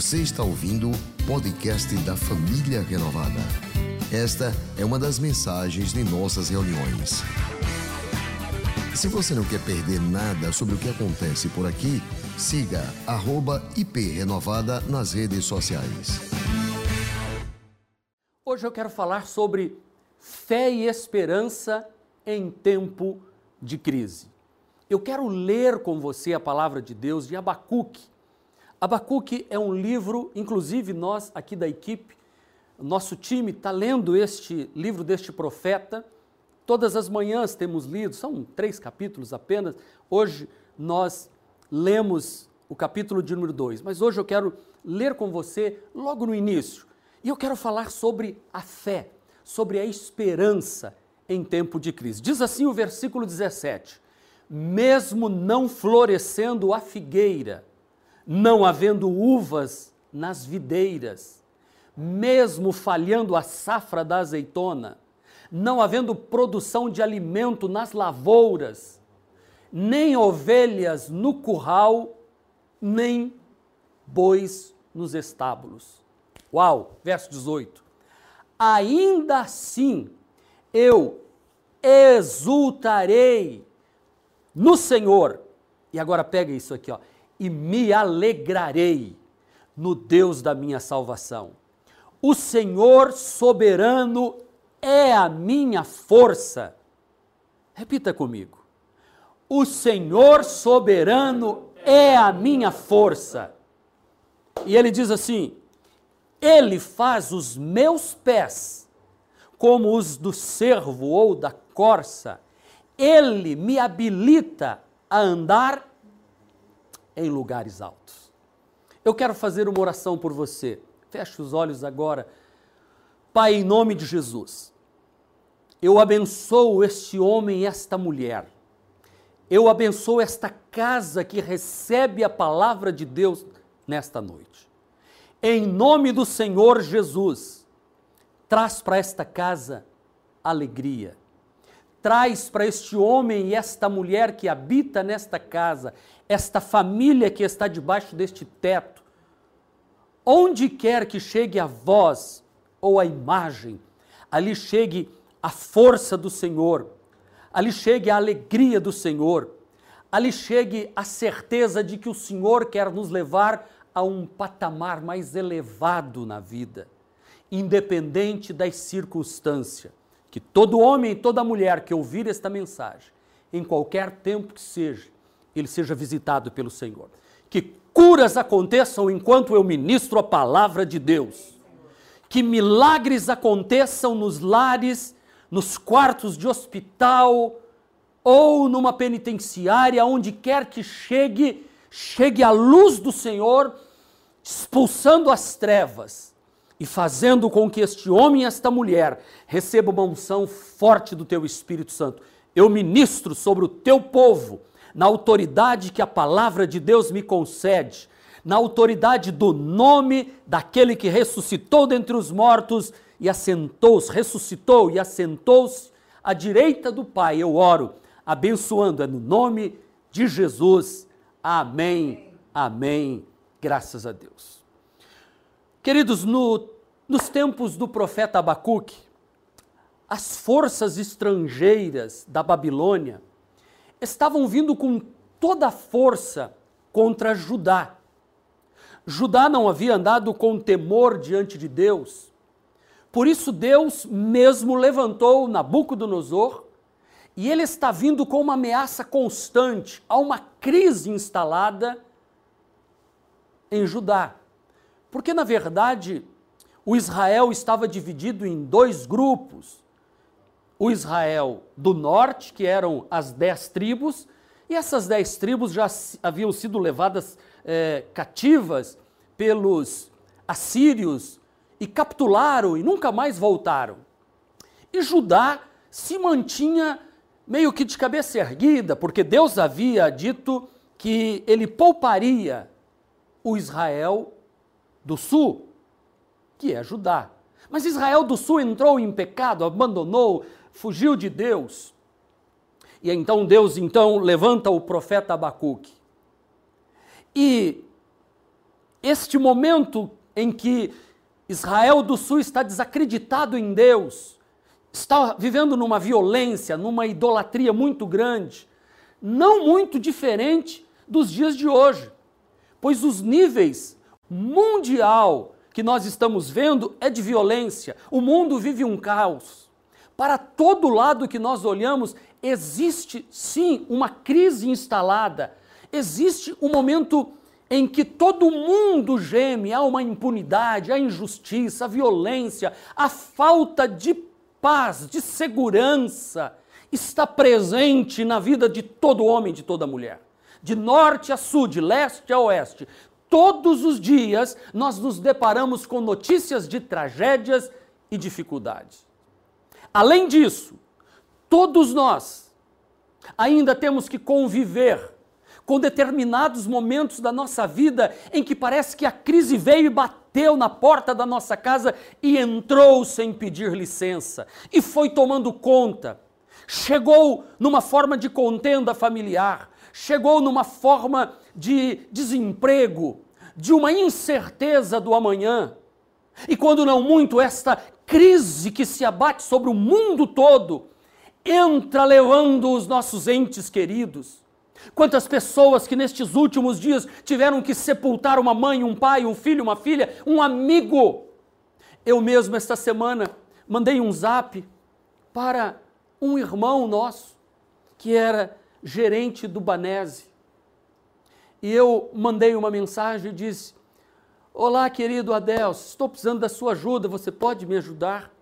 Você está ouvindo o podcast da Família Renovada. Esta é uma das mensagens de nossas reuniões. Se você não quer perder nada sobre o que acontece por aqui, siga @iprenovada nas redes sociais. Hoje eu quero falar sobre fé e esperança em tempo de crise. Eu quero ler com você a palavra de Deus de Abacuque. Abacuque é um livro, inclusive nós aqui da equipe, nosso time está lendo este livro deste profeta. Todas as manhãs temos lido, são três capítulos apenas. Hoje nós lemos o capítulo de número 2, mas hoje eu quero ler com você logo no início. E eu quero falar sobre a fé, sobre a esperança em tempo de crise. Diz assim o versículo 17: mesmo não florescendo a figueira, não havendo uvas nas videiras, mesmo falhando a safra da azeitona, não havendo produção de alimento nas lavouras, nem ovelhas no curral, nem bois nos estábulos. Uau, verso 18. Ainda assim eu exultarei no Senhor. E agora pega isso aqui, ó. E me alegrarei no Deus da minha salvação. O Senhor soberano é a minha força. Repita comigo. O Senhor soberano é a minha força. E ele diz assim: Ele faz os meus pés como os do cervo ou da corça ele me habilita a andar em lugares altos. Eu quero fazer uma oração por você. Feche os olhos agora. Pai, em nome de Jesus, eu abençoo este homem e esta mulher. Eu abençoo esta casa que recebe a palavra de Deus nesta noite. Em nome do Senhor Jesus, traz para esta casa alegria, traz para este homem e esta mulher que habita nesta casa, esta família que está debaixo deste teto, onde quer que chegue a voz ou a imagem, ali chegue a força do Senhor, ali chegue a alegria do Senhor, ali chegue a certeza de que o Senhor quer nos levar a um patamar mais elevado na vida, independente das circunstâncias que todo homem e toda mulher que ouvir esta mensagem, em qualquer tempo que seja, ele seja visitado pelo Senhor. Que curas aconteçam enquanto eu ministro a palavra de Deus. Que milagres aconteçam nos lares, nos quartos de hospital ou numa penitenciária, onde quer que chegue, chegue a luz do Senhor, expulsando as trevas e fazendo com que este homem e esta mulher recebam uma unção forte do teu Espírito Santo. Eu ministro sobre o teu povo, na autoridade que a palavra de Deus me concede, na autoridade do nome daquele que ressuscitou dentre os mortos e assentou-se, ressuscitou e assentou-se à direita do Pai. Eu oro, abençoando, é no nome de Jesus. Amém. Amém. Graças a Deus. Queridos, no, nos tempos do profeta Abacuque, as forças estrangeiras da Babilônia estavam vindo com toda a força contra Judá. Judá não havia andado com temor diante de Deus. Por isso Deus mesmo levantou Nabucodonosor e ele está vindo com uma ameaça constante, há uma crise instalada em Judá. Porque, na verdade, o Israel estava dividido em dois grupos. O Israel do norte, que eram as dez tribos, e essas dez tribos já haviam sido levadas é, cativas pelos assírios e capturaram e nunca mais voltaram. E Judá se mantinha meio que de cabeça erguida, porque Deus havia dito que ele pouparia o Israel do sul, que é Judá. Mas Israel do sul entrou em pecado, abandonou, fugiu de Deus. E então Deus então levanta o profeta Abacuque. E este momento em que Israel do Sul está desacreditado em Deus, está vivendo numa violência, numa idolatria muito grande, não muito diferente dos dias de hoje, pois os níveis mundial que nós estamos vendo é de violência. O mundo vive um caos. Para todo lado que nós olhamos, existe sim uma crise instalada. Existe um momento em que todo mundo geme, há uma impunidade, a injustiça, a violência, a falta de paz, de segurança está presente na vida de todo homem, de toda mulher. De norte a sul, de leste a oeste, todos os dias nós nos deparamos com notícias de tragédias e dificuldades. Além disso, todos nós ainda temos que conviver com determinados momentos da nossa vida em que parece que a crise veio e bateu na porta da nossa casa e entrou sem pedir licença e foi tomando conta. Chegou numa forma de contenda familiar, chegou numa forma de desemprego, de uma incerteza do amanhã. E quando não muito, esta crise que se abate sobre o mundo todo entra levando os nossos entes queridos. Quantas pessoas que nestes últimos dias tiveram que sepultar uma mãe, um pai, um filho, uma filha, um amigo. Eu mesmo, esta semana, mandei um zap para um irmão nosso que era gerente do Banese. E eu mandei uma mensagem e disse: Olá, querido Adelso, estou precisando da sua ajuda, você pode me ajudar?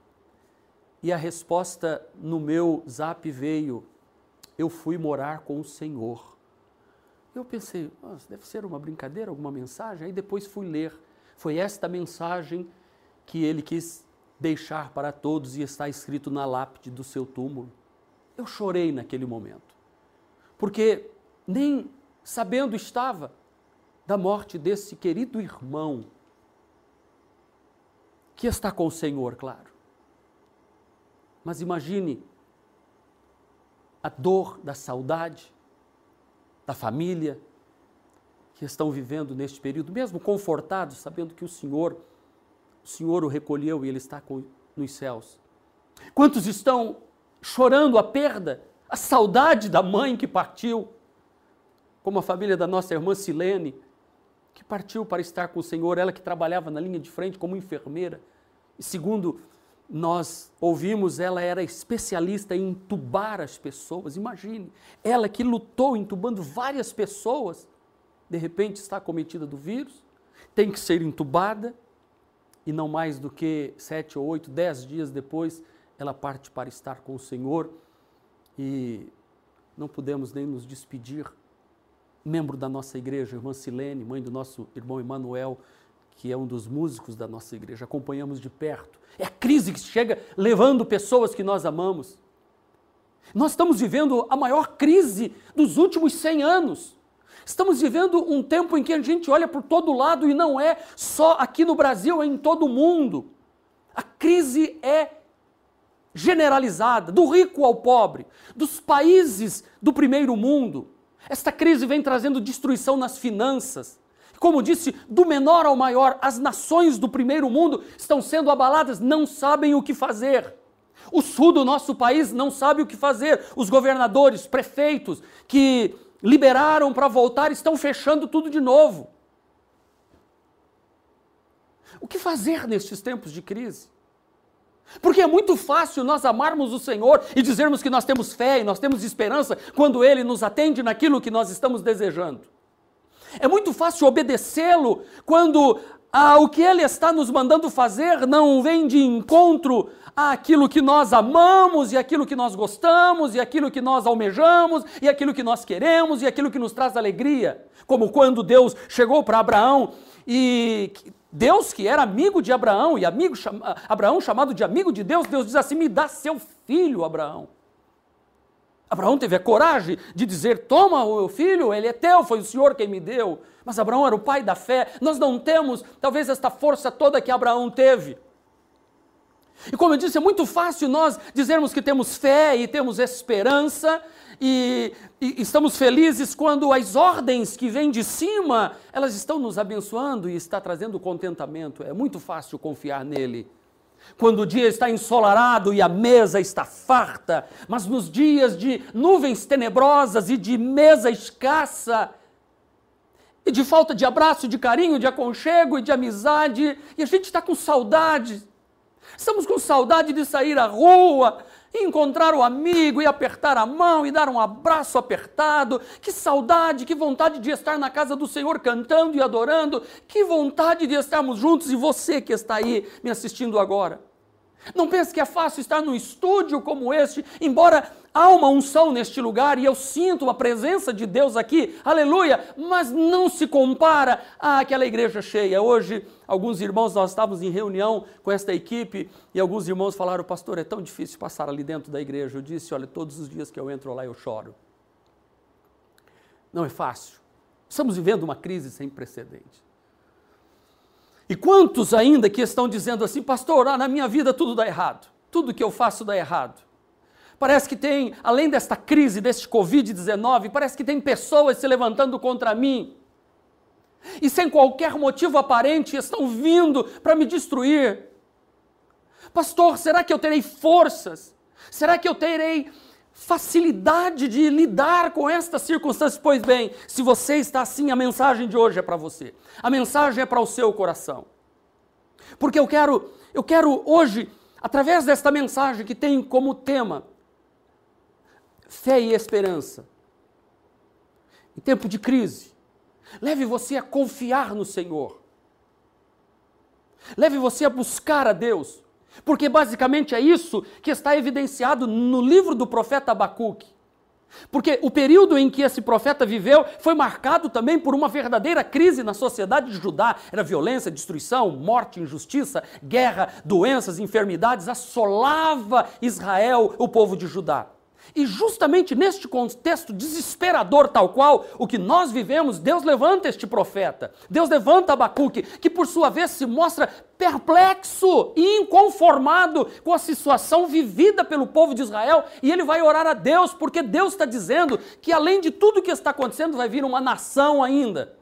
E a resposta no meu zap veio: Eu fui morar com o Senhor. Eu pensei, deve ser uma brincadeira, alguma mensagem. Aí depois fui ler. Foi esta mensagem que ele quis deixar para todos e está escrito na lápide do seu túmulo. Eu chorei naquele momento, porque nem sabendo estava da morte desse querido irmão que está com o Senhor, claro. Mas imagine a dor da saudade da família que estão vivendo neste período, mesmo confortados, sabendo que o Senhor, o Senhor o recolheu e ele está com, nos céus. Quantos estão chorando a perda, a saudade da mãe que partiu? como a família da nossa irmã Silene, que partiu para estar com o Senhor, ela que trabalhava na linha de frente como enfermeira. E segundo nós ouvimos, ela era especialista em entubar as pessoas. Imagine, ela que lutou entubando várias pessoas, de repente está cometida do vírus, tem que ser entubada, e não mais do que sete ou oito, dez dias depois, ela parte para estar com o Senhor e não podemos nem nos despedir membro da nossa igreja, irmã Silene, mãe do nosso irmão Emanuel, que é um dos músicos da nossa igreja, acompanhamos de perto. É a crise que chega levando pessoas que nós amamos. Nós estamos vivendo a maior crise dos últimos 100 anos. Estamos vivendo um tempo em que a gente olha por todo lado e não é só aqui no Brasil, é em todo o mundo. A crise é generalizada, do rico ao pobre, dos países do primeiro mundo. Esta crise vem trazendo destruição nas finanças. Como disse, do menor ao maior, as nações do primeiro mundo estão sendo abaladas, não sabem o que fazer. O sul do nosso país não sabe o que fazer. Os governadores, prefeitos que liberaram para voltar estão fechando tudo de novo. O que fazer nestes tempos de crise? Porque é muito fácil nós amarmos o Senhor e dizermos que nós temos fé e nós temos esperança quando Ele nos atende naquilo que nós estamos desejando. É muito fácil obedecê-lo quando ah, o que Ele está nos mandando fazer não vem de encontro àquilo que nós amamos e aquilo que nós gostamos e aquilo que nós almejamos e aquilo que nós queremos e aquilo que nos traz alegria. Como quando Deus chegou para Abraão e Deus, que era amigo de Abraão, e amigo, Abraão chamado de amigo de Deus, Deus diz assim: me dá seu filho, Abraão. Abraão teve a coragem de dizer: Toma o filho, ele é teu, foi o Senhor quem me deu. Mas Abraão era o pai da fé. Nós não temos, talvez, esta força toda que Abraão teve. E como eu disse, é muito fácil nós dizermos que temos fé e temos esperança e, e, estamos felizes quando as ordens que vêm de cima, elas estão nos abençoando e está trazendo contentamento. É muito fácil confiar nele. Quando o dia está ensolarado e a mesa está farta, mas nos dias de nuvens tenebrosas e de mesa escassa, e de falta de abraço, de carinho, de aconchego e de amizade, e a gente está com saudade. Estamos com saudade de sair à rua, encontrar o amigo e apertar a mão e dar um abraço apertado. Que saudade, que vontade de estar na casa do Senhor cantando e adorando. Que vontade de estarmos juntos e você que está aí me assistindo agora. Não pense que é fácil estar num estúdio como este, embora há uma unção neste lugar e eu sinto a presença de Deus aqui, aleluia, mas não se compara àquela igreja cheia. Hoje, alguns irmãos, nós estávamos em reunião com esta equipe e alguns irmãos falaram, pastor, é tão difícil passar ali dentro da igreja. Eu disse, olha, todos os dias que eu entro lá eu choro. Não é fácil. Estamos vivendo uma crise sem precedentes. E quantos ainda que estão dizendo assim, pastor, ah, na minha vida tudo dá errado, tudo que eu faço dá errado. Parece que tem, além desta crise, deste Covid-19, parece que tem pessoas se levantando contra mim. E sem qualquer motivo aparente estão vindo para me destruir. Pastor, será que eu terei forças? Será que eu terei facilidade de lidar com estas circunstâncias. Pois bem, se você está assim, a mensagem de hoje é para você. A mensagem é para o seu coração. Porque eu quero, eu quero hoje, através desta mensagem que tem como tema fé e esperança. Em tempo de crise, leve você a confiar no Senhor. Leve você a buscar a Deus. Porque basicamente é isso que está evidenciado no livro do profeta Abacuque. Porque o período em que esse profeta viveu foi marcado também por uma verdadeira crise na sociedade de Judá. Era violência, destruição, morte, injustiça, guerra, doenças, enfermidades, assolava Israel, o povo de Judá. E justamente neste contexto desesperador tal qual o que nós vivemos, Deus levanta este profeta. Deus levanta Abacuque, que por sua vez se mostra perplexo e inconformado com a situação vivida pelo povo de Israel, e ele vai orar a Deus, porque Deus está dizendo que além de tudo que está acontecendo, vai vir uma nação ainda,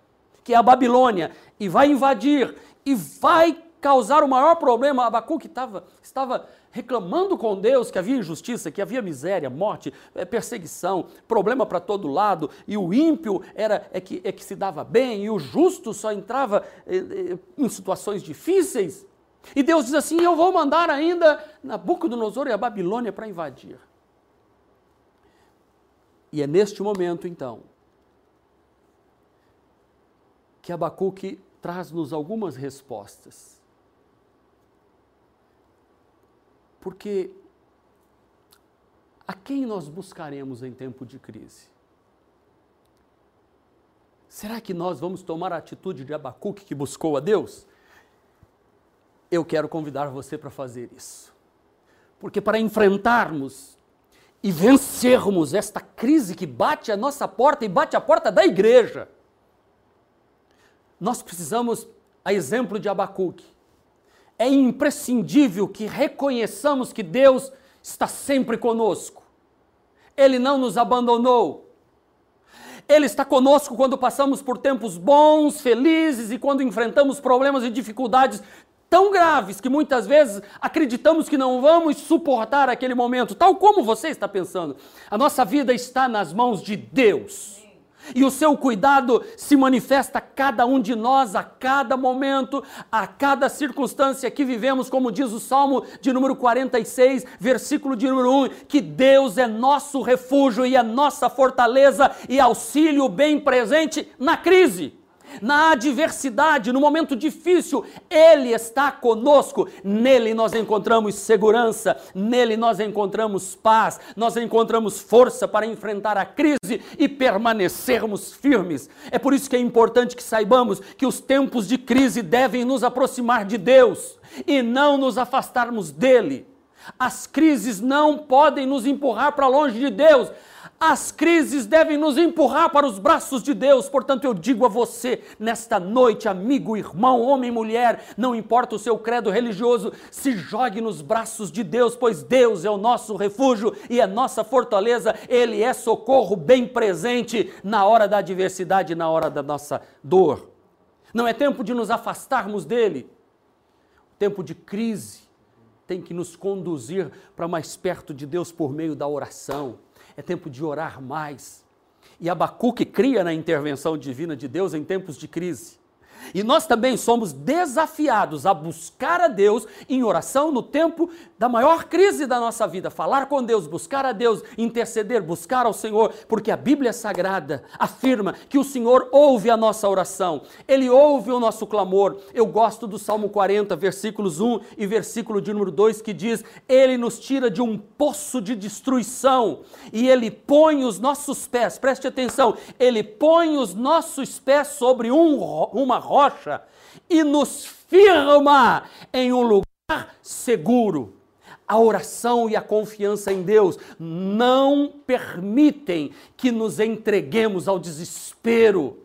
que é a Babilônia, e vai invadir, e vai causar o maior problema. Abacuque estava, estava reclamando com Deus que havia injustiça, que havia miséria, morte, eh, perseguição, problema para todo lado, e o ímpio era é que, é que se dava bem, e o justo só entrava é, em situações difíceis. E Deus diz assim: Eu vou mandar ainda Nabucodonosor e a Babilônia para invadir. E é neste momento, então, que Abacuque traz-nos algumas respostas Porque a quem nós buscaremos em tempo de crise? Será que nós vamos tomar a atitude de Abacuque que buscou a Deus? Eu quero convidar você para fazer isso. Porque para enfrentarmos e vencermos esta crise que bate a nossa porta e bate a porta da igreja, nós precisamos, a exemplo de Abacuque, é imprescindível que reconheçamos que Deus está sempre conosco. Ele não nos abandonou. Ele está conosco quando passamos por tempos bons, felizes e quando enfrentamos problemas e dificuldades tão graves que muitas vezes acreditamos que não vamos suportar aquele momento, tal como você está pensando. A nossa vida está nas mãos de Deus. E o seu cuidado se manifesta a cada um de nós, a cada momento, a cada circunstância que vivemos, como diz o Salmo de número 46, versículo de número 1, que Deus é nosso refúgio e a nossa fortaleza e auxílio bem presente na crise na adversidade, no momento difícil, Ele está conosco. Nele nós encontramos segurança, nele nós encontramos paz, nós encontramos força para enfrentar a crise e permanecermos firmes. É por isso que é importante que saibamos que os tempos de crise devem nos aproximar de Deus e não nos afastarmos dele. As crises não podem nos empurrar para longe de Deus. As crises devem nos empurrar para os braços de Deus. Portanto, eu digo a você, nesta noite, amigo, irmão, homem, mulher, não importa o seu credo religioso, se jogue nos braços de Deus, pois Deus é o nosso refúgio e é nossa fortaleza. Ele é socorro bem presente na hora da adversidade, na hora da nossa dor. Não é tempo de nos afastarmos dele. Tempo de crise tem que nos conduzir para mais perto de Deus por meio da oração é tempo de orar mais. E Abacuque cria na intervenção divina de Deus em tempos de crise. E nós também somos desafiados a buscar a Deus em oração no tempo da maior crise da nossa vida. Falar com Deus, buscar a Deus, interceder, buscar ao Senhor, porque a Bíblia Sagrada afirma que o Senhor ouve a nossa oração, Ele ouve o nosso clamor. Eu gosto do Salmo 40, versículos 1 e versículo de número 2, que diz: Ele nos tira de um poço de destruição e Ele põe os nossos pés, preste atenção, Ele põe os nossos pés sobre um, uma rocha e nos firma em um lugar seguro. A oração e a confiança em Deus não permitem que nos entreguemos ao desespero.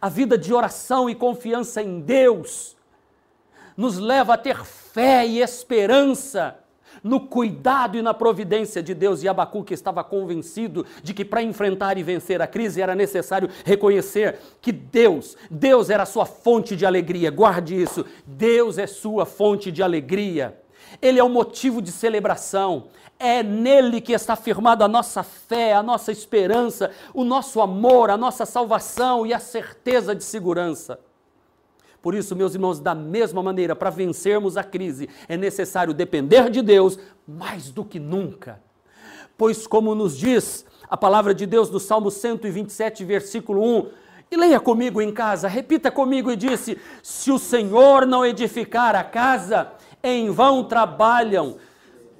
A vida de oração e confiança em Deus nos leva a ter fé e esperança no cuidado e na providência de Deus. E Abacuque estava convencido de que para enfrentar e vencer a crise era necessário reconhecer que Deus, Deus era a sua fonte de alegria. Guarde isso. Deus é sua fonte de alegria. Ele é o motivo de celebração. É nele que está firmada a nossa fé, a nossa esperança, o nosso amor, a nossa salvação e a certeza de segurança. Por isso, meus irmãos, da mesma maneira, para vencermos a crise, é necessário depender de Deus mais do que nunca. Pois, como nos diz a palavra de Deus no Salmo 127, versículo 1, e leia comigo em casa, repita comigo e disse: Se o Senhor não edificar a casa, em vão trabalham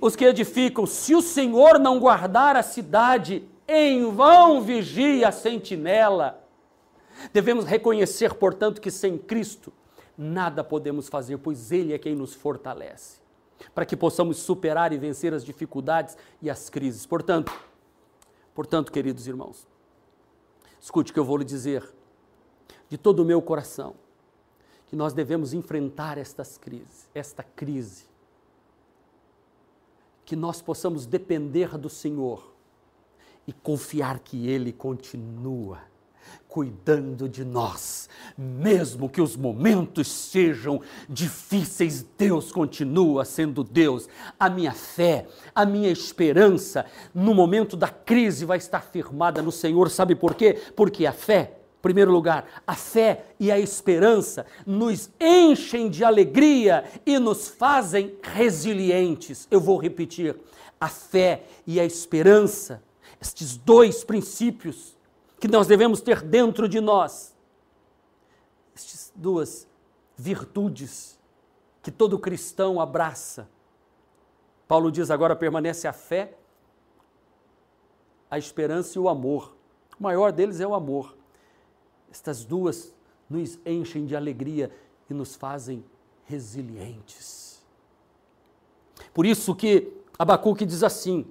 os que edificam. Se o Senhor não guardar a cidade, em vão vigia a sentinela. Devemos reconhecer, portanto, que sem Cristo nada podemos fazer, pois Ele é quem nos fortalece, para que possamos superar e vencer as dificuldades e as crises. Portanto, portanto, queridos irmãos, escute o que eu vou lhe dizer, de todo o meu coração, que nós devemos enfrentar estas crises, esta crise, que nós possamos depender do Senhor e confiar que Ele continua cuidando de nós. Mesmo que os momentos sejam difíceis, Deus continua sendo Deus. A minha fé, a minha esperança no momento da crise vai estar firmada no Senhor. Sabe por quê? Porque a fé primeiro lugar, a fé e a esperança nos enchem de alegria e nos fazem resilientes. Eu vou repetir: a fé e a esperança, estes dois princípios, que nós devemos ter dentro de nós. Estas duas virtudes que todo cristão abraça. Paulo diz agora permanece a fé, a esperança e o amor. O maior deles é o amor. Estas duas nos enchem de alegria e nos fazem resilientes. Por isso que Abacuque diz assim: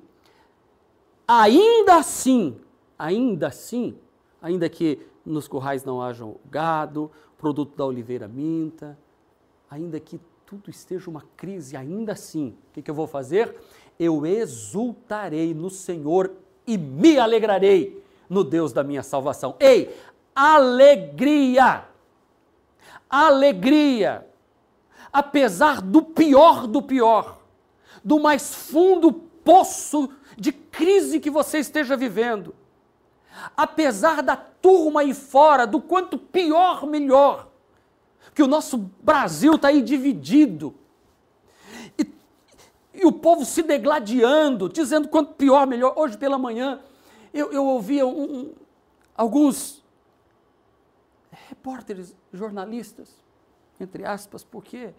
ainda assim, ainda assim, ainda que nos currais não hajam gado, produto da oliveira minta, ainda que tudo esteja uma crise, ainda assim, o que, que eu vou fazer? Eu exultarei no Senhor e me alegrarei no Deus da minha salvação. Ei, alegria! Alegria! Apesar do pior do pior, do mais fundo poço de crise que você esteja vivendo, apesar da turma aí fora, do quanto pior, melhor, que o nosso Brasil está aí dividido. E, e, o povo se degladiando, dizendo quanto pior, melhor. Hoje pela manhã eu, eu ouvia um, um, alguns repórteres, jornalistas, entre aspas, porque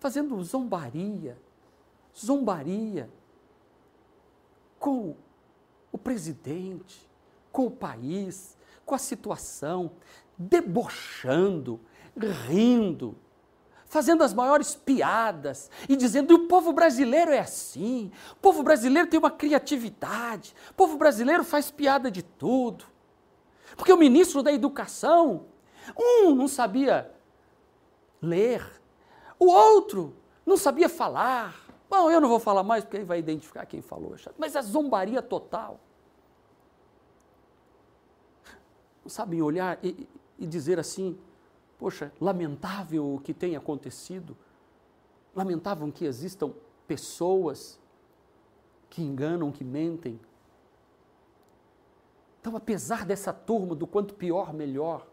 fazendo zombaria, zombaria com o presidente, com o país, com a situação, debochando, rindo, fazendo as maiores piadas e dizendo: o povo brasileiro é assim, o povo brasileiro tem uma criatividade, o povo brasileiro faz piada de tudo. Porque o ministro da Educação, um não sabia ler, o outro não sabia falar. Bom, eu não vou falar mais porque aí vai identificar quem falou, mas a zombaria total. Não sabem olhar e, e dizer assim: Poxa, lamentável o que tem acontecido. Lamentável que existam pessoas que enganam, que mentem. Então, apesar dessa turma do quanto pior, melhor,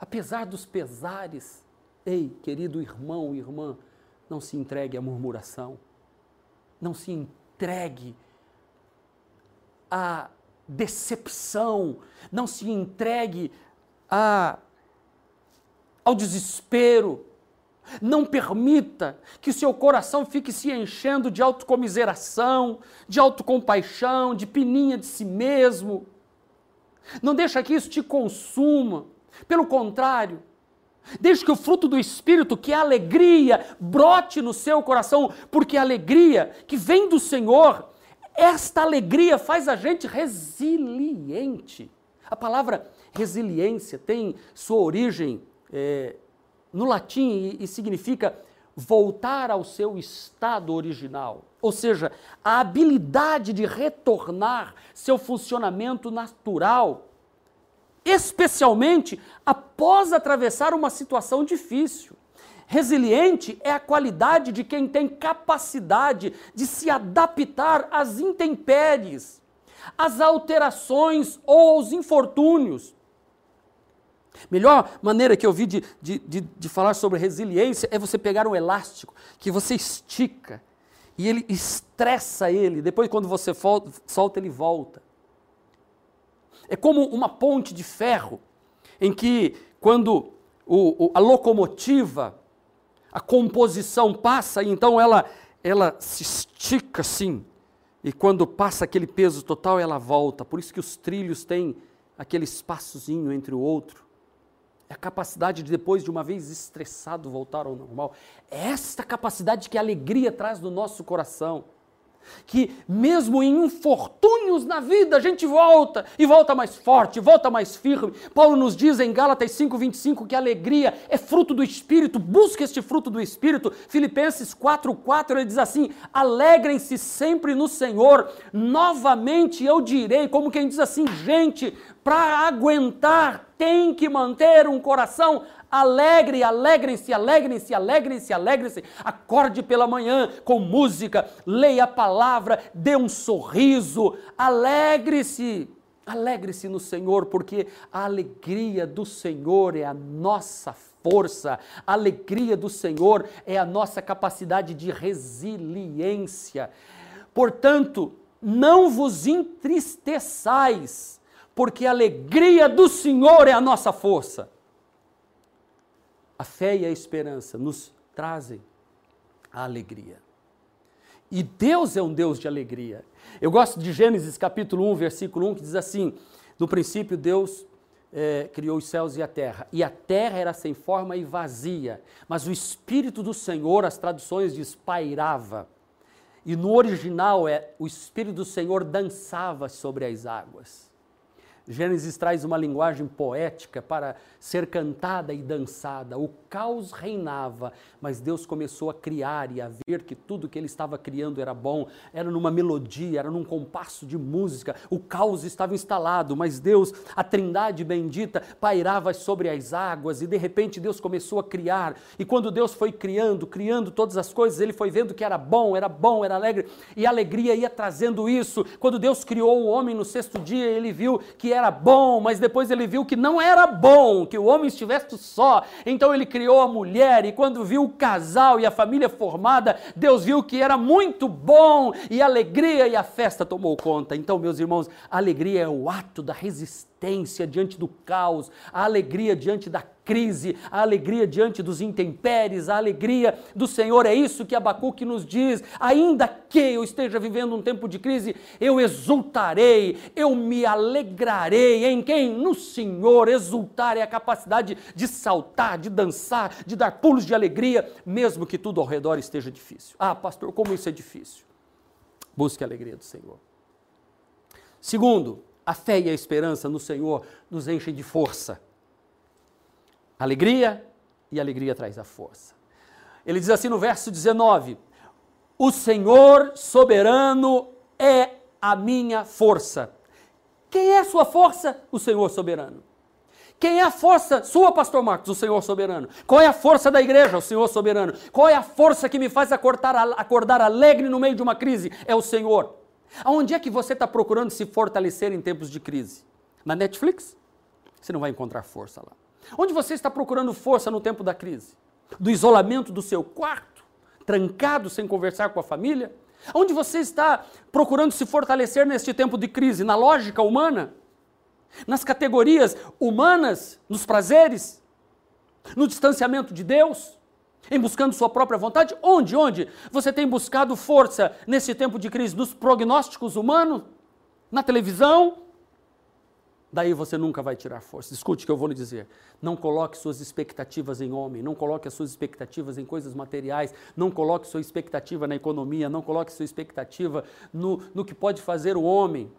apesar dos pesares, ei, querido irmão, irmã, não se entregue à murmuração, não se entregue à decepção, não se entregue a ao desespero. Não permita que o seu coração fique se enchendo de autocomiseração, de autocompaixão, de pininha de si mesmo. Não deixa que isso te consuma. Pelo contrário, deixe que o fruto do Espírito, que é a alegria, brote no seu coração, porque a alegria que vem do Senhor, esta alegria faz a gente resiliente. A palavra resiliência tem sua origem é, no latim e, e significa voltar ao seu estado original. Ou seja, a habilidade de retornar seu funcionamento natural, especialmente após atravessar uma situação difícil. Resiliente é a qualidade de quem tem capacidade de se adaptar às intempéries, às alterações ou aos infortúnios. Melhor maneira que eu vi de, de, de, de, falar sobre resiliência é você pegar um elástico que você estica e ele estressa ele, depois quando você solta, ele volta. É como uma ponte de ferro em que quando o, o, a locomotiva, a composição passa, e então ela, ela se estica assim, e quando passa aquele peso total, ela volta. Por isso que os trilhos têm aquele espaçozinho entre o outro. É a capacidade de, depois de uma vez estressado, voltar ao normal. É esta capacidade que a alegria traz no nosso coração. Que mesmo em infortúnios na vida, a gente volta e volta mais forte, volta mais firme. Paulo nos diz em Gálatas 5,25 que a alegria é fruto do Espírito, busca este fruto do Espírito. Filipenses 4,4 ele diz assim: alegrem-se sempre no Senhor. Novamente eu direi, como quem diz assim, gente, para aguentar tem que manter um coração alegre, alegrem-se, alegrem-se, alegrem-se, alegrem-se. Acorde pela manhã com música, leia a palavra, dê um sorriso, alegre-se. Alegre-se no Senhor, porque a alegria do Senhor é a nossa força, a alegria do Senhor é a nossa capacidade de resiliência. Portanto, não vos entristeçais porque a alegria do Senhor é a nossa força. A fé e a esperança nos trazem a alegria. E Deus é um Deus de alegria. Eu gosto de Gênesis capítulo 1, versículo 1, que diz assim: No princípio, Deus é, criou os céus e a terra, e a terra era sem forma e vazia, mas o Espírito do Senhor, as traduções diz, pairava. E no original é o Espírito do Senhor dançava sobre as águas. Gênesis traz uma linguagem poética para ser cantada e dançada. O caos reinava, mas Deus começou a criar e a ver que tudo que ele estava criando era bom, era numa melodia, era num compasso de música. O caos estava instalado, mas Deus, a Trindade bendita, pairava sobre as águas e de repente Deus começou a criar. E quando Deus foi criando, criando todas as coisas, ele foi vendo que era bom, era bom, era alegre, e a alegria ia trazendo isso. Quando Deus criou o homem no sexto dia, ele viu que era bom, mas depois ele viu que não era bom, que o homem estivesse só. Então ele criou a mulher, e quando viu o casal e a família formada, Deus viu que era muito bom, e a alegria e a festa tomou conta. Então, meus irmãos, a alegria é o ato da resistência impotência diante do caos, a alegria diante da crise, a alegria diante dos intempéries, a alegria do Senhor. É isso que Abacuque nos diz. Ainda que eu esteja vivendo um tempo de crise, eu exultarei, eu me alegrarei. Em quem? No Senhor. Exultar é a capacidade de saltar, de dançar, de dar pulos de alegria, mesmo que tudo ao redor esteja difícil. Ah, pastor, como isso é difícil? Busque a alegria do Senhor. Segundo, a fé e a esperança no Senhor nos enchem de força. Alegria e alegria traz a força. Ele diz assim no verso 19: O Senhor soberano é a minha força. Quem é a sua força? O Senhor soberano. Quem é a força sua, pastor Marcos? O Senhor soberano. Qual é a força da igreja? O Senhor soberano. Qual é a força que me faz acordar, acordar alegre no meio de uma crise? É o Senhor. Aonde é que você está procurando se fortalecer em tempos de crise? Na Netflix? Você não vai encontrar força lá. Onde você está procurando força no tempo da crise? Do isolamento do seu quarto, trancado sem conversar com a família? Onde você está procurando se fortalecer neste tempo de crise? Na lógica humana? Nas categorias humanas? Nos prazeres? No distanciamento de Deus? Em buscando sua própria vontade? Onde? Onde? Você tem buscado força nesse tempo de crise? Nos prognósticos humanos? Na televisão? daí você nunca vai tirar força. Escute o que eu vou lhe dizer. Não coloque suas expectativas em homem, não coloque as suas expectativas em coisas materiais, não coloque sua expectativa na economia, não coloque sua expectativa no, no que pode fazer o homem.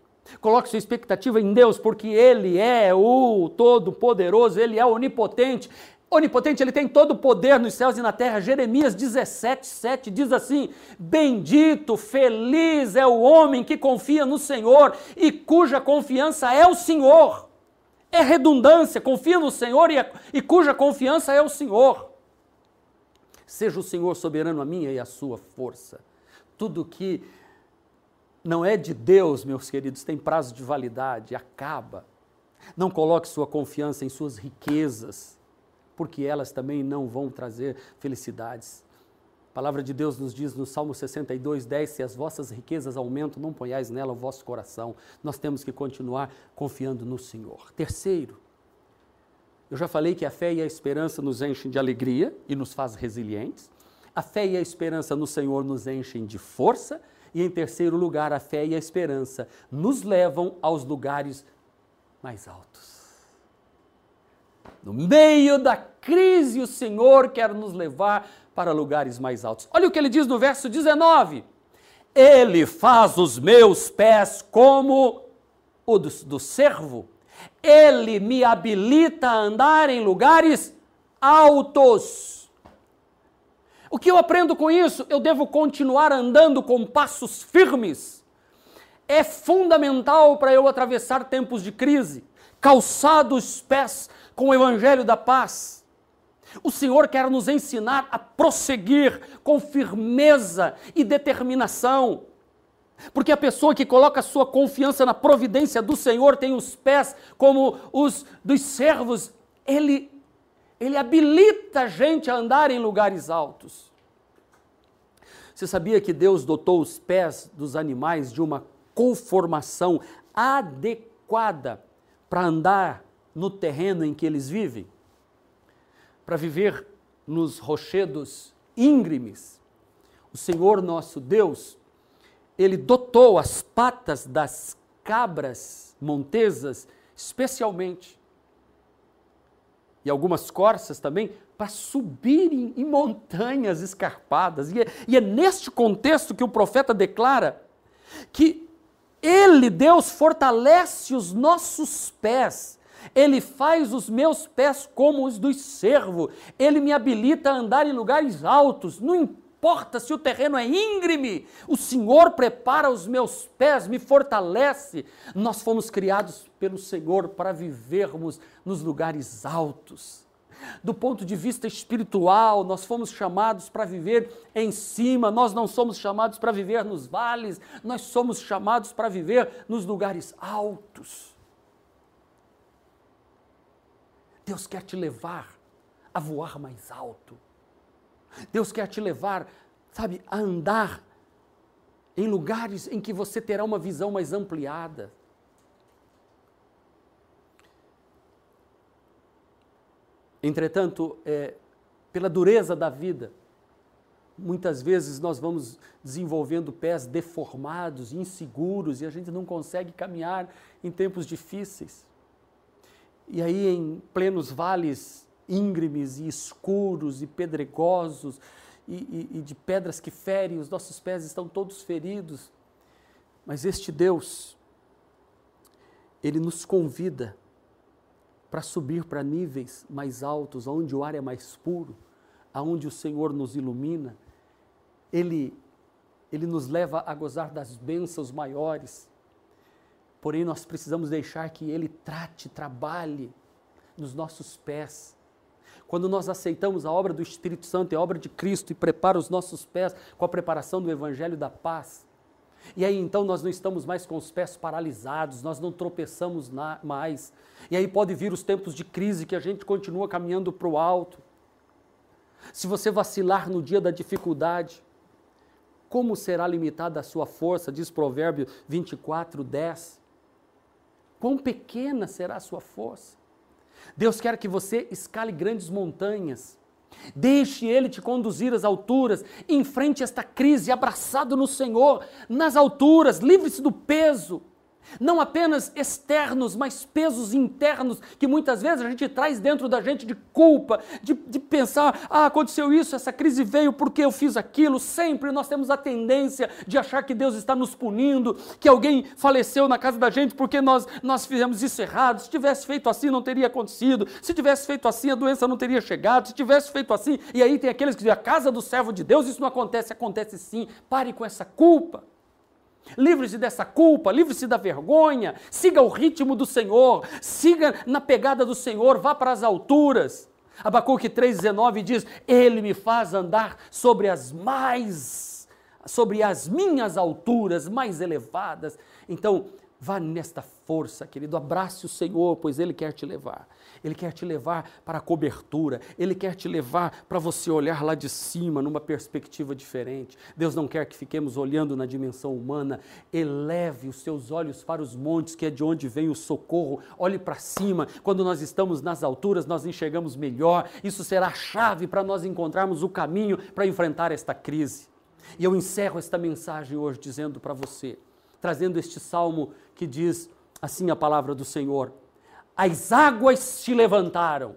Coloque sua expectativa em Deus, porque Ele é o Todo-Poderoso, Ele é onipotente, onipotente, ele tem todo o poder nos céus e na terra. Jeremias 17, 7 diz assim: Bendito, feliz é o homem que confia no Senhor e cuja confiança é o Senhor. É redundância, confia no Senhor e, e cuja confiança é o Senhor. Seja o Senhor soberano a minha e a sua força. Tudo que não é de Deus, meus queridos, tem prazo de validade, acaba. Não coloque sua confiança em suas riquezas porque elas também não vão trazer felicidades. A palavra de Deus nos diz no Salmo 62, 10: Se as vossas riquezas aumentam, não ponhais nela o vosso coração. Nós temos que continuar confiando no Senhor. Terceiro, eu já falei que a fé e a esperança nos enchem de alegria e nos faz resilientes. A fé e a esperança no Senhor nos enchem de força. E em terceiro lugar, a fé e a esperança nos levam aos lugares mais altos. No meio da crise, o Senhor quer nos levar para lugares mais altos. Olha o que ele diz no verso 19: Ele faz os meus pés como o do, do servo, ele me habilita a andar em lugares altos. O que eu aprendo com isso? Eu devo continuar andando com passos firmes. É fundamental para eu atravessar tempos de crise, calçar os pés com o evangelho da paz. O Senhor quer nos ensinar a prosseguir com firmeza e determinação. Porque a pessoa que coloca sua confiança na providência do Senhor tem os pés como os dos servos, ele, ele habilita a gente a andar em lugares altos. Você sabia que Deus dotou os pés dos animais de uma conformação adequada para andar no terreno em que eles vivem, para viver nos rochedos íngremes. O Senhor nosso Deus, ele dotou as patas das cabras montesas especialmente e algumas corças também para subirem em montanhas escarpadas. E é, e é neste contexto que o profeta declara que ele, Deus, fortalece os nossos pés ele faz os meus pés como os dos servo. Ele me habilita a andar em lugares altos. Não importa se o terreno é íngreme. O Senhor prepara os meus pés, me fortalece. Nós fomos criados pelo Senhor para vivermos nos lugares altos. Do ponto de vista espiritual, nós fomos chamados para viver em cima, nós não somos chamados para viver nos vales, nós somos chamados para viver nos lugares altos. Deus quer te levar a voar mais alto. Deus quer te levar, sabe, a andar em lugares em que você terá uma visão mais ampliada. Entretanto, é, pela dureza da vida, muitas vezes nós vamos desenvolvendo pés deformados, inseguros, e a gente não consegue caminhar em tempos difíceis. E aí, em plenos vales íngremes e escuros e pedregosos, e, e, e de pedras que ferem, os nossos pés estão todos feridos. Mas este Deus, Ele nos convida para subir para níveis mais altos, onde o ar é mais puro, aonde o Senhor nos ilumina. Ele, Ele nos leva a gozar das bênçãos maiores. Porém, nós precisamos deixar que Ele trate, trabalhe nos nossos pés quando nós aceitamos a obra do Espírito Santo e a obra de Cristo e prepara os nossos pés com a preparação do Evangelho da paz. E aí então nós não estamos mais com os pés paralisados, nós não tropeçamos mais. E aí pode vir os tempos de crise que a gente continua caminhando para o alto. Se você vacilar no dia da dificuldade, como será limitada a sua força? Diz Provérbio 24, 10. Quão pequena será a sua força? Deus quer que você escale grandes montanhas. Deixe Ele te conduzir às alturas, enfrente esta crise abraçado no Senhor, nas alturas, livre-se do peso não apenas externos, mas pesos internos que muitas vezes a gente traz dentro da gente de culpa, de, de, pensar: ah, aconteceu isso, essa crise veio porque eu fiz aquilo. Sempre nós temos a tendência de achar que Deus está nos punindo, que alguém faleceu na casa da gente porque nós, nós fizemos isso errado. Se tivesse feito assim, não teria acontecido. Se tivesse feito assim, a doença não teria chegado. Se tivesse feito assim, e aí tem aqueles que dizem: a casa do servo de Deus, isso não acontece. Acontece sim. Pare com essa culpa. Livre-se dessa culpa, livre-se da vergonha, siga o ritmo do Senhor, siga na pegada do Senhor, vá para as alturas. Abacuque 3,19 diz: Ele me faz andar sobre as mais, sobre as minhas alturas mais elevadas. Então, vá nesta força, querido, abrace o Senhor, pois Ele quer te levar. Ele quer te levar para a cobertura, Ele quer te levar para você olhar lá de cima, numa perspectiva diferente. Deus não quer que fiquemos olhando na dimensão humana. Eleve os seus olhos para os montes, que é de onde vem o socorro. Olhe para cima. Quando nós estamos nas alturas, nós enxergamos melhor. Isso será a chave para nós encontrarmos o caminho para enfrentar esta crise. E eu encerro esta mensagem hoje dizendo para você, trazendo este salmo que diz assim a palavra do Senhor: as águas se levantaram.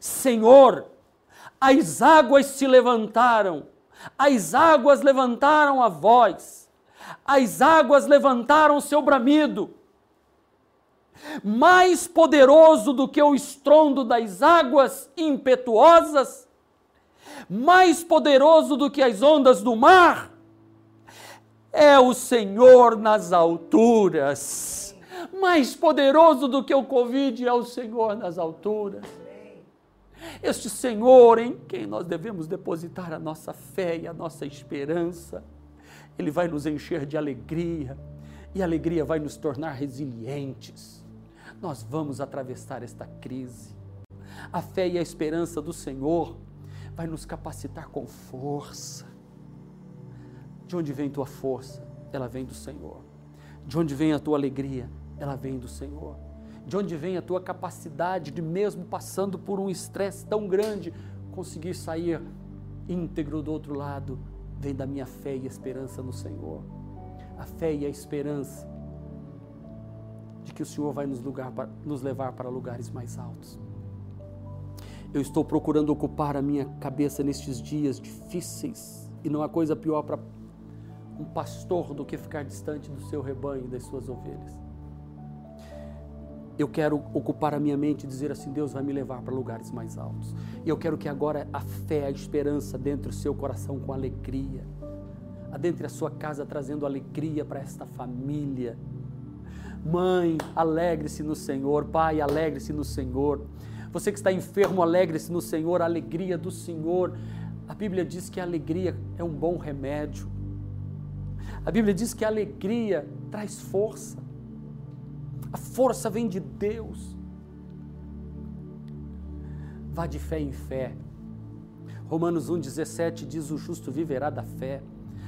Senhor, as águas se levantaram, as águas levantaram a voz, as águas levantaram seu bramido. Mais poderoso do que o estrondo das águas impetuosas, mais poderoso do que as ondas do mar, é o Senhor nas alturas mais poderoso do que o Covid é o Senhor nas alturas. Este Senhor em quem nós devemos depositar a nossa fé e a nossa esperança, Ele vai nos encher de alegria e a alegria vai nos tornar resilientes. Nós vamos atravessar esta crise. A fé e a esperança do Senhor vai nos capacitar com força. De onde vem tua força? Ela vem do Senhor. De onde vem a tua alegria? Ela vem do Senhor. De onde vem a tua capacidade de, mesmo passando por um estresse tão grande, conseguir sair íntegro do outro lado? Vem da minha fé e esperança no Senhor. A fé e a esperança de que o Senhor vai nos, lugar, nos levar para lugares mais altos. Eu estou procurando ocupar a minha cabeça nestes dias difíceis e não há coisa pior para um pastor do que ficar distante do seu rebanho e das suas ovelhas eu quero ocupar a minha mente e dizer assim: Deus vai me levar para lugares mais altos. E eu quero que agora a fé, a esperança dentro do seu coração com alegria, adentre a sua casa trazendo alegria para esta família. Mãe, alegre-se no Senhor. Pai, alegre-se no Senhor. Você que está enfermo, alegre-se no Senhor. A alegria do Senhor. A Bíblia diz que a alegria é um bom remédio. A Bíblia diz que a alegria traz força. A força vem de Deus. Vá de fé em fé. Romanos 1,17 diz: O justo viverá da fé.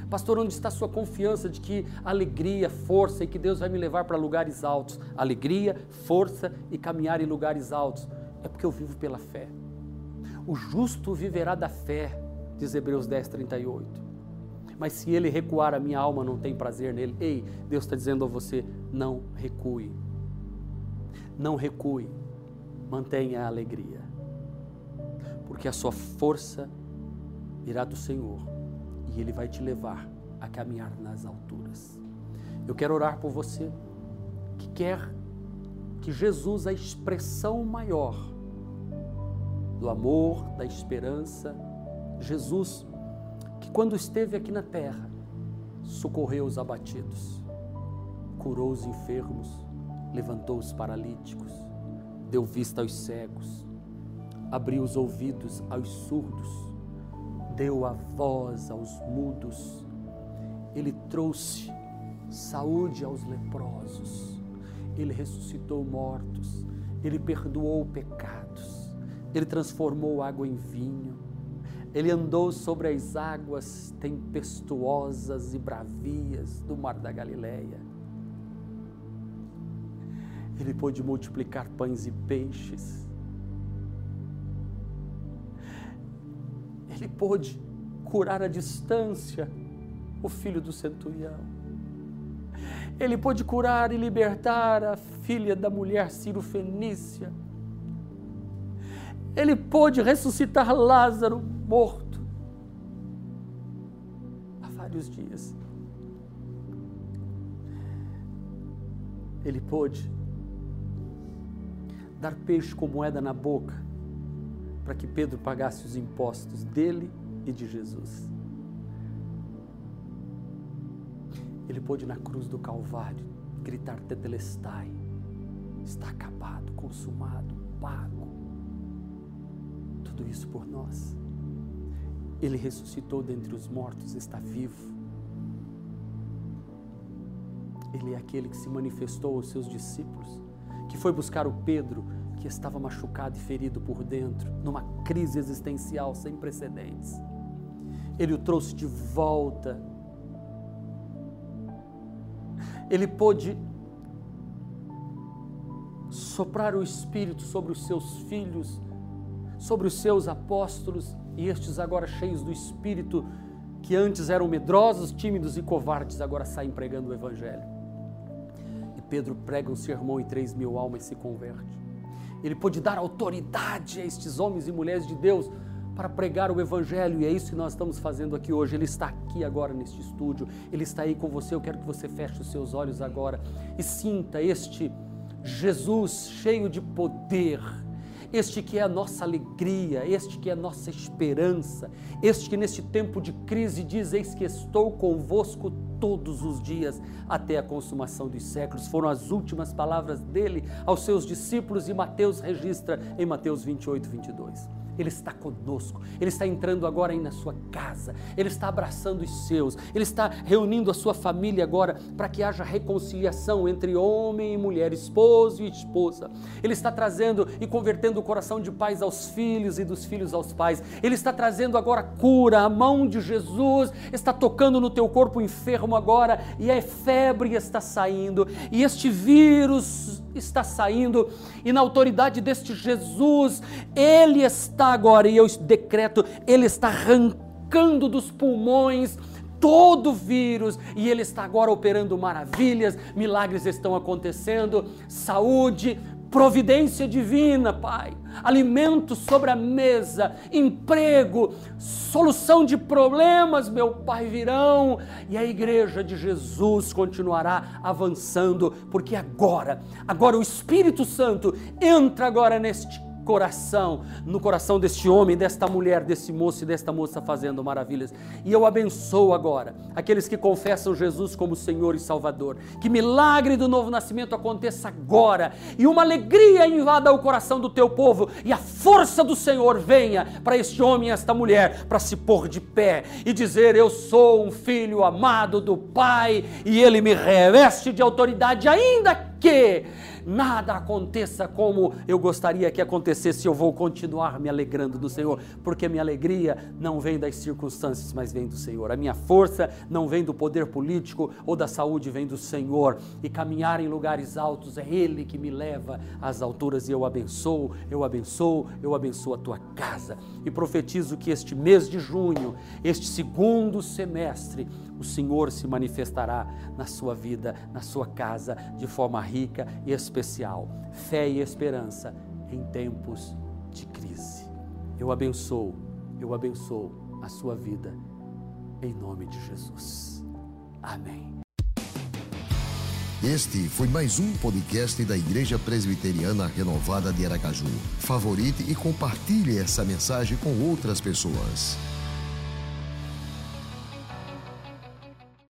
Pastor, onde está sua confiança de que alegria, força e que Deus vai me levar para lugares altos? Alegria, força e caminhar em lugares altos É porque eu vivo pela fé. O justo viverá da fé, diz Hebreus 10, 38. Mas se ele recuar, a minha alma não tem prazer nele. Ei, Deus está dizendo a você: não recue. Não recue. Mantenha a alegria. Porque a sua força virá do Senhor e Ele vai te levar a caminhar nas alturas. Eu quero orar por você que quer que Jesus, a expressão maior do amor, da esperança, Jesus, que quando esteve aqui na terra, socorreu os abatidos, curou os enfermos, levantou os paralíticos, deu vista aos cegos, abriu os ouvidos aos surdos, deu a voz aos mudos, ele trouxe saúde aos leprosos, ele ressuscitou mortos, ele perdoou pecados, ele transformou água em vinho, ele andou sobre as águas tempestuosas e bravias do mar da Galileia. Ele pôde multiplicar pães e peixes. Ele pôde curar à distância o filho do centurião. Ele pôde curar e libertar a filha da mulher Ciro Fenícia. Ele pôde ressuscitar Lázaro morto há vários dias. Ele pôde dar peixe com moeda na boca para que Pedro pagasse os impostos dele e de Jesus. Ele pôde na cruz do Calvário gritar tetelestai, está acabado, consumado, pago. Tudo isso por nós. Ele ressuscitou dentre os mortos, está vivo. Ele é aquele que se manifestou aos seus discípulos, que foi buscar o Pedro, que estava machucado e ferido por dentro, numa crise existencial sem precedentes. Ele o trouxe de volta ele pôde soprar o Espírito sobre os seus filhos, sobre os seus apóstolos, e estes agora cheios do Espírito, que antes eram medrosos, tímidos e covardes, agora saem pregando o Evangelho. E Pedro prega um sermão e três mil almas se convertem. Ele pôde dar autoridade a estes homens e mulheres de Deus para pregar o Evangelho, e é isso que nós estamos fazendo aqui hoje. Ele está aqui agora neste estúdio, ele está aí com você. Eu quero que você feche os seus olhos agora e sinta este Jesus cheio de poder, este que é a nossa alegria, este que é a nossa esperança, este que neste tempo de crise diz: Eis que estou convosco todos os dias até a consumação dos séculos. Foram as últimas palavras dele aos seus discípulos e Mateus registra em Mateus 28, 22. Ele está conosco, Ele está entrando agora aí na sua casa, Ele está abraçando os seus, Ele está reunindo a sua família agora para que haja reconciliação entre homem e mulher, esposo e esposa. Ele está trazendo e convertendo o coração de pais aos filhos e dos filhos aos pais. Ele está trazendo agora cura, a mão de Jesus está tocando no teu corpo enfermo agora e a febre está saindo. E este vírus está saindo e na autoridade deste Jesus, ele está agora, e eu decreto, ele está arrancando dos pulmões todo vírus e ele está agora operando maravilhas, milagres estão acontecendo, saúde, providência divina, Pai. Alimento sobre a mesa, emprego, solução de problemas, meu Pai, virão e a igreja de Jesus continuará avançando, porque agora, agora o Espírito Santo entra agora neste coração, no coração deste homem, desta mulher, desse moço e desta moça fazendo maravilhas. E eu abençoo agora aqueles que confessam Jesus como Senhor e Salvador. Que milagre do novo nascimento aconteça agora e uma alegria invada o coração do teu povo e a força do Senhor venha para este homem e esta mulher para se pôr de pé e dizer: Eu sou um filho amado do Pai e ele me reveste de autoridade ainda que nada aconteça como eu gostaria que acontecesse, eu vou continuar me alegrando do Senhor, porque minha alegria não vem das circunstâncias, mas vem do Senhor. A minha força não vem do poder político ou da saúde, vem do Senhor. E caminhar em lugares altos é Ele que me leva às alturas e eu abençoo, eu abençoo, eu abençoo a tua casa. E profetizo que este mês de junho, este segundo semestre, o Senhor se manifestará na sua vida, na sua casa, de forma rica e especial. Fé e esperança em tempos de crise. Eu abençoo, eu abençoo a sua vida, em nome de Jesus. Amém. Este foi mais um podcast da Igreja Presbiteriana Renovada de Aracaju. Favorite e compartilhe essa mensagem com outras pessoas.